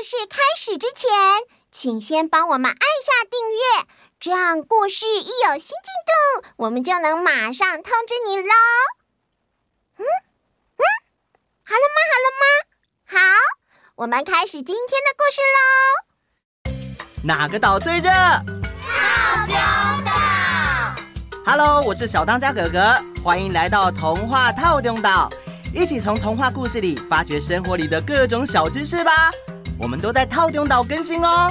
故事开始之前，请先帮我们按下订阅，这样故事一有新进度，我们就能马上通知你喽。嗯嗯，好了吗？好了吗？好，我们开始今天的故事喽。哪个岛最热？套丁岛。Hello，我是小当家哥哥，欢迎来到童话套丁岛。一起从童话故事里发掘生活里的各种小知识吧！我们都在套丁岛更新哦。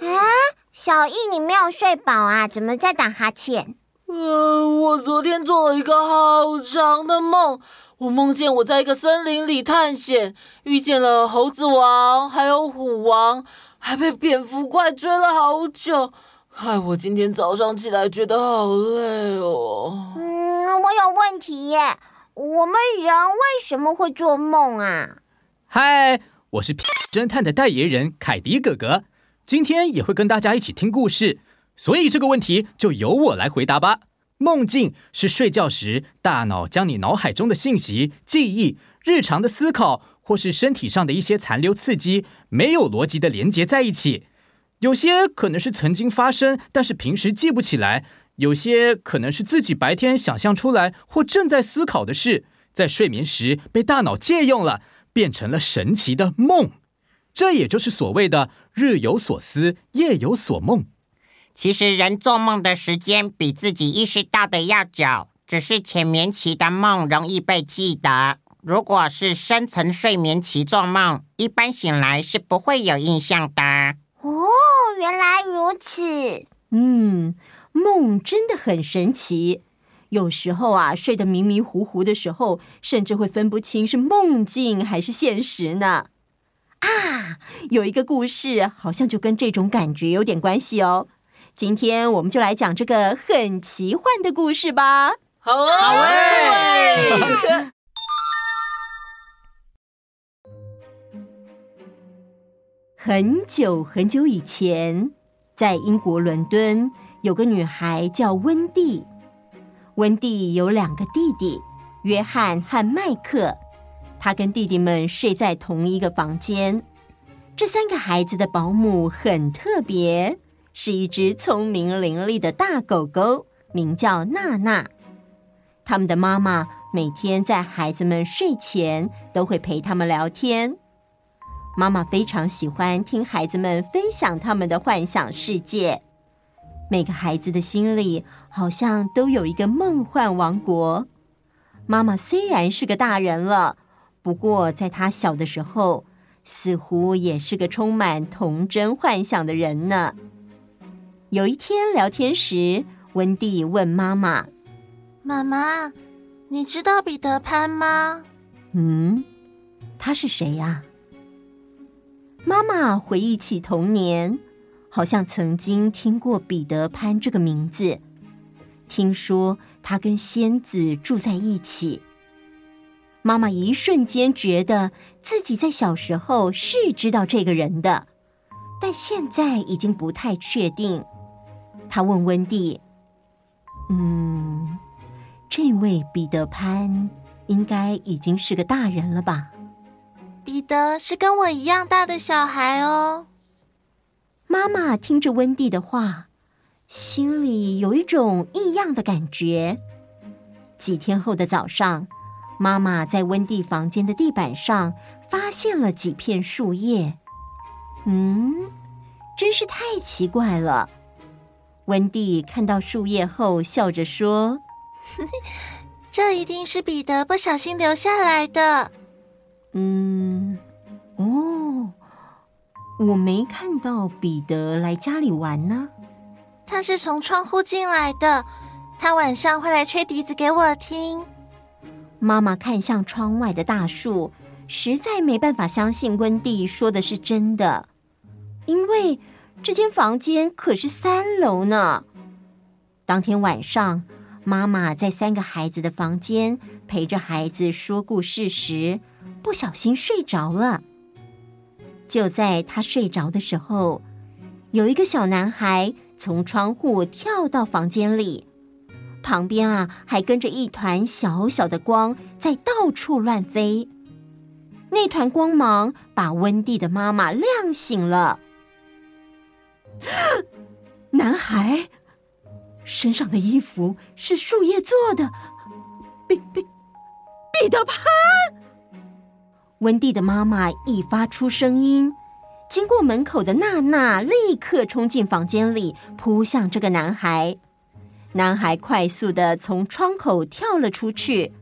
啊，小易，你没有睡饱啊？怎么在打哈欠？呃，我昨天做了一个好长的梦，我梦见我在一个森林里探险，遇见了猴子王，还有虎王。还被蝙蝠怪追了好久，害我今天早上起来觉得好累哦。嗯，我有问题耶，我们人为什么会做梦啊？嗨，我是侦探的代言人凯迪哥哥，今天也会跟大家一起听故事，所以这个问题就由我来回答吧。梦境是睡觉时大脑将你脑海中的信息、记忆、日常的思考。或是身体上的一些残留刺激，没有逻辑的连接在一起。有些可能是曾经发生，但是平时记不起来；有些可能是自己白天想象出来或正在思考的事，在睡眠时被大脑借用了，变成了神奇的梦。这也就是所谓的“日有所思，夜有所梦”。其实人做梦的时间比自己意识到的要久，只是浅眠期的梦容易被记得。如果是深层睡眠期做梦，一般醒来是不会有印象的。哦，原来如此。嗯，梦真的很神奇。有时候啊，睡得迷迷糊糊的时候，甚至会分不清是梦境还是现实呢。啊，有一个故事好像就跟这种感觉有点关系哦。今天我们就来讲这个很奇幻的故事吧。好啊，好哎。很久很久以前，在英国伦敦有个女孩叫温蒂。温蒂有两个弟弟，约翰和麦克。她跟弟弟们睡在同一个房间。这三个孩子的保姆很特别，是一只聪明伶俐的大狗狗，名叫娜娜。他们的妈妈每天在孩子们睡前都会陪他们聊天。妈妈非常喜欢听孩子们分享他们的幻想世界。每个孩子的心里好像都有一个梦幻王国。妈妈虽然是个大人了，不过在她小的时候，似乎也是个充满童真幻想的人呢。有一天聊天时，温蒂问妈妈：“妈妈，你知道彼得潘吗？”“嗯，他是谁呀？”妈妈回忆起童年，好像曾经听过彼得潘这个名字。听说他跟仙子住在一起。妈妈一瞬间觉得自己在小时候是知道这个人的，但现在已经不太确定。她问温蒂：“嗯，这位彼得潘应该已经是个大人了吧？”彼得是跟我一样大的小孩哦。妈妈听着温蒂的话，心里有一种异样的感觉。几天后的早上，妈妈在温蒂房间的地板上发现了几片树叶。嗯，真是太奇怪了。温蒂看到树叶后，笑着说：“ 这一定是彼得不小心留下来的。”嗯，哦，我没看到彼得来家里玩呢。他是从窗户进来的，他晚上会来吹笛子给我听。妈妈看向窗外的大树，实在没办法相信温蒂说的是真的，因为这间房间可是三楼呢。当天晚上，妈妈在三个孩子的房间陪着孩子说故事时，不小心睡着了。就在他睡着的时候，有一个小男孩从窗户跳到房间里，旁边啊还跟着一团小小的光在到处乱飞。那团光芒把温蒂的妈妈亮醒了。男孩身上的衣服是树叶做的，彼彼彼得潘。温蒂的妈妈一发出声音，经过门口的娜娜立刻冲进房间里，扑向这个男孩。男孩快速地从窗口跳了出去。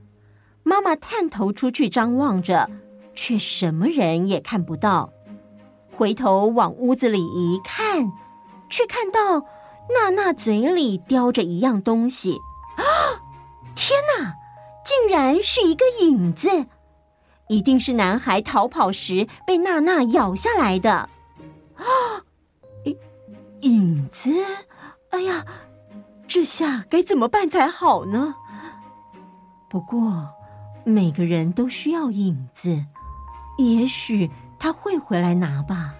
妈妈探头出去张望着，却什么人也看不到。回头往屋子里一看，却看到娜娜嘴里叼着一样东西。啊！天哪，竟然是一个影子！一定是男孩逃跑时被娜娜咬下来的。啊！影影子！哎呀，这下该怎么办才好呢？不过每个人都需要影子，也许他会回来拿吧。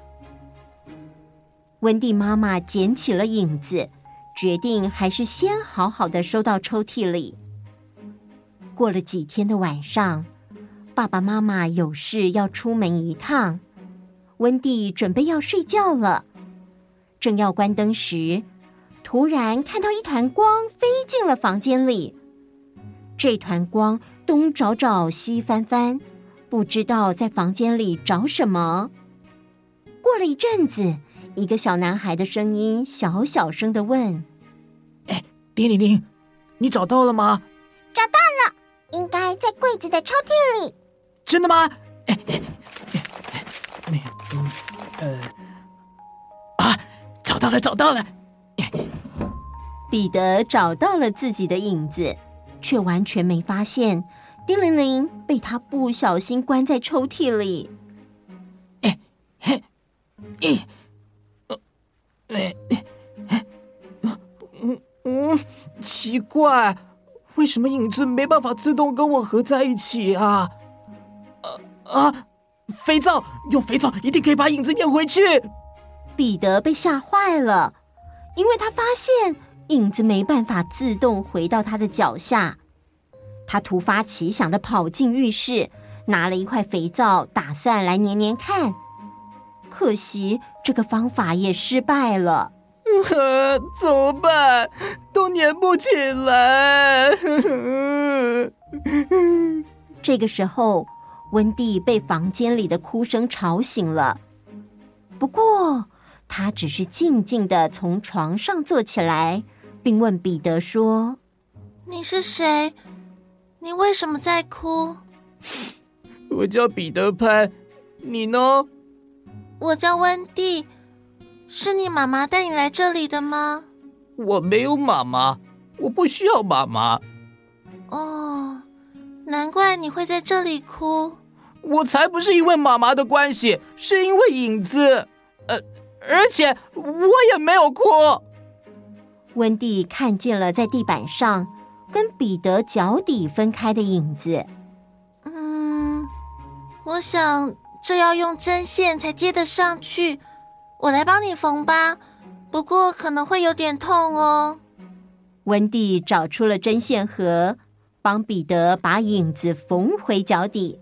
温蒂妈妈捡起了影子，决定还是先好好的收到抽屉里。过了几天的晚上，爸爸妈妈有事要出门一趟，温蒂准备要睡觉了。正要关灯时，突然看到一团光飞进了房间里。这团光东找找，西翻翻，不知道在房间里找什么。过了一阵子。一个小男孩的声音小小声的问：“哎，叮铃铃，你找到了吗？”“找到了，应该在柜子的抽屉里。”“真的吗？”“哎哎哎，那嗯呃啊，找到了，找到了！”彼得找到了自己的影子，却完全没发现叮铃铃被他不小心关在抽屉里。“哎嘿，咦。”哎，嗯嗯，奇怪，为什么影子没办法自动跟我合在一起啊？啊啊！肥皂，用肥皂一定可以把影子粘回去。彼得被吓坏了，因为他发现影子没办法自动回到他的脚下。他突发奇想的跑进浴室，拿了一块肥皂，打算来粘粘看。可惜这个方法也失败了，呃，怎么办？都粘不起来。这个时候，温蒂被房间里的哭声吵醒了。不过，她只是静静的从床上坐起来，并问彼得说：“你是谁？你为什么在哭？” 我叫彼得潘，你呢？我叫温蒂，是你妈妈带你来这里的吗？我没有妈妈，我不需要妈妈。哦，难怪你会在这里哭。我才不是因为妈妈的关系，是因为影子。呃，而且我也没有哭。温蒂看见了在地板上跟彼得脚底分开的影子。嗯，我想。这要用针线才接得上去，我来帮你缝吧。不过可能会有点痛哦。温蒂找出了针线盒，帮彼得把影子缝回脚底。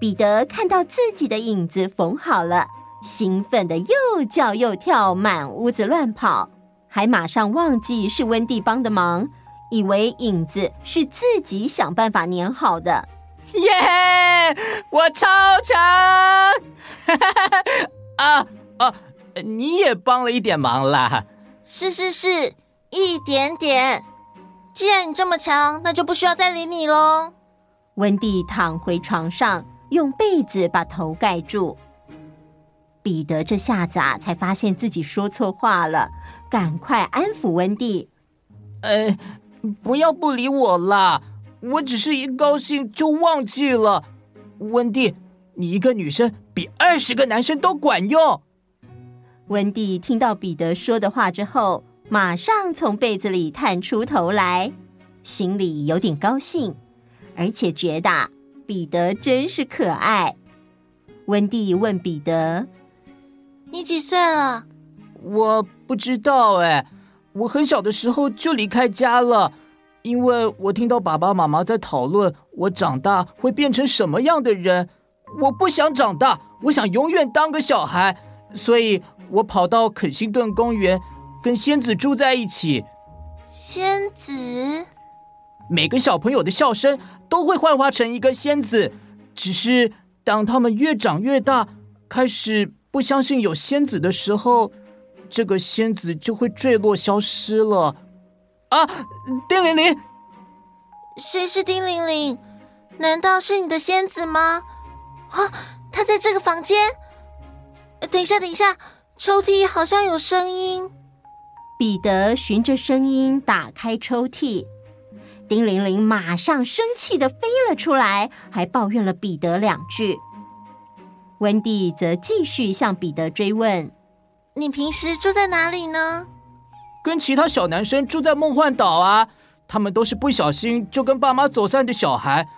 彼得看到自己的影子缝好了，兴奋的又叫又跳，满屋子乱跑，还马上忘记是温蒂帮的忙，以为影子是自己想办法粘好的。耶！Yeah! 我超强！啊啊！你也帮了一点忙啦。是是是，一点点。既然你这么强，那就不需要再理你喽。温蒂躺回床上，用被子把头盖住。彼得这下子啊，才发现自己说错话了，赶快安抚温蒂。呃，不要不理我啦。我只是一高兴就忘记了，温蒂，你一个女生比二十个男生都管用。温蒂听到彼得说的话之后，马上从被子里探出头来，心里有点高兴，而且觉得彼得真是可爱。温蒂问彼得：“你几岁了？”“我不知道哎，我很小的时候就离开家了。”因为我听到爸爸妈妈在讨论我长大会变成什么样的人。我不想长大，我想永远当个小孩，所以我跑到肯辛顿公园，跟仙子住在一起。仙子？每个小朋友的笑声都会幻化成一个仙子，只是当他们越长越大，开始不相信有仙子的时候，这个仙子就会坠落消失了。啊，丁玲玲！谁是丁玲玲？难道是你的仙子吗？啊，他在这个房间。等一下，等一下，抽屉好像有声音。彼得循着声音打开抽屉，丁玲玲马上生气的飞了出来，还抱怨了彼得两句。温蒂则继续向彼得追问：“你平时住在哪里呢？”“跟其他小男生住在梦幻岛啊，他们都是不小心就跟爸妈走散的小孩。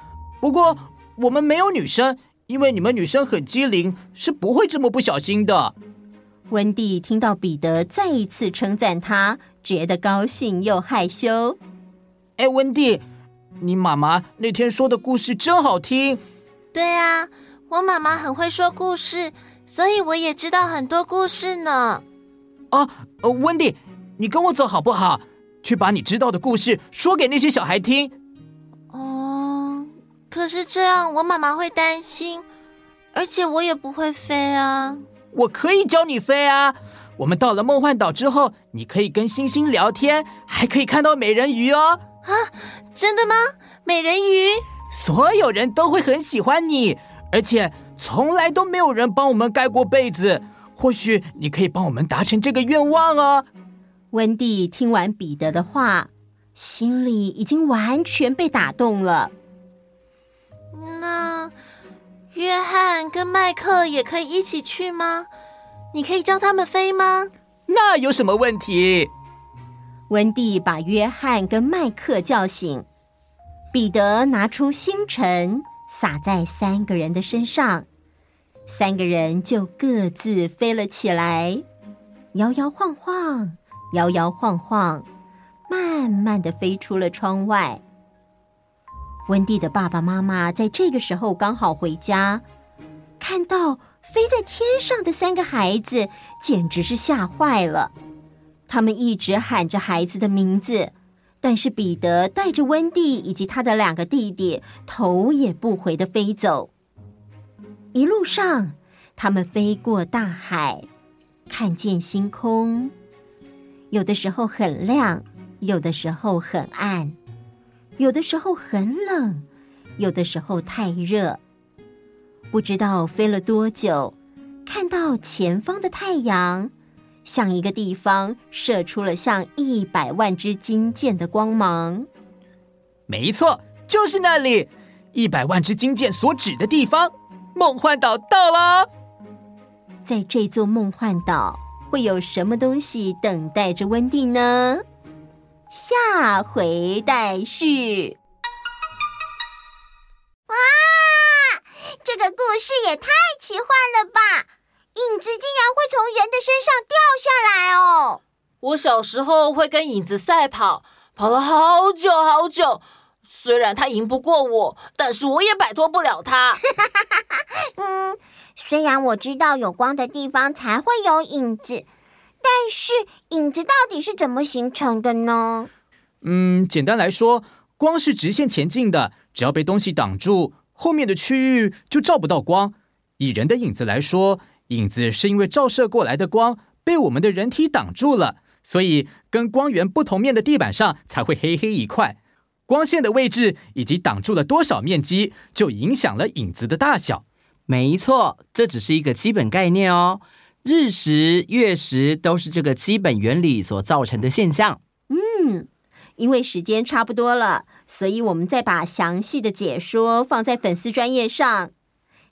不过我们没有女生。”因为你们女生很机灵，是不会这么不小心的。温蒂听到彼得再一次称赞他，觉得高兴又害羞。哎，温蒂，你妈妈那天说的故事真好听。对啊，我妈妈很会说故事，所以我也知道很多故事呢。啊，呃，温蒂，你跟我走好不好？去把你知道的故事说给那些小孩听。哦可是这样，我妈妈会担心，而且我也不会飞啊。我可以教你飞啊！我们到了梦幻岛之后，你可以跟星星聊天，还可以看到美人鱼哦。啊，真的吗？美人鱼？所有人都会很喜欢你，而且从来都没有人帮我们盖过被子。或许你可以帮我们达成这个愿望哦。温蒂听完彼得的话，心里已经完全被打动了。那跟麦克也可以一起去吗？你可以教他们飞吗？那有什么问题？温蒂把约翰跟麦克叫醒，彼得拿出星辰撒在三个人的身上，三个人就各自飞了起来，摇摇晃晃，摇摇晃晃，慢慢的飞出了窗外。温蒂的爸爸妈妈在这个时候刚好回家，看到飞在天上的三个孩子，简直是吓坏了。他们一直喊着孩子的名字，但是彼得带着温蒂以及他的两个弟弟，头也不回的飞走。一路上，他们飞过大海，看见星空，有的时候很亮，有的时候很暗。有的时候很冷，有的时候太热。不知道飞了多久，看到前方的太阳，向一个地方射出了像一百万支金箭的光芒。没错，就是那里，一百万支金箭所指的地方，梦幻岛到了。在这座梦幻岛，会有什么东西等待着温蒂呢？下回待续。哇，这个故事也太奇幻了吧！影子竟然会从人的身上掉下来哦！我小时候会跟影子赛跑，跑了好久好久。虽然他赢不过我，但是我也摆脱不了他。嗯，虽然我知道有光的地方才会有影子。但是影子到底是怎么形成的呢？嗯，简单来说，光是直线前进的，只要被东西挡住，后面的区域就照不到光。以人的影子来说，影子是因为照射过来的光被我们的人体挡住了，所以跟光源不同面的地板上才会黑黑一块。光线的位置以及挡住了多少面积，就影响了影子的大小。没错，这只是一个基本概念哦。日食、月食都是这个基本原理所造成的现象。嗯，因为时间差不多了，所以我们再把详细的解说放在粉丝专业上。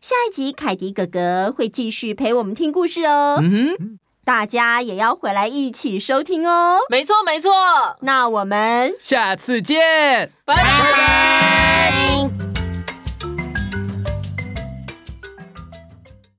下一集凯迪哥哥会继续陪我们听故事哦。嗯哼，大家也要回来一起收听哦。没错，没错。那我们下次见，拜拜。拜拜。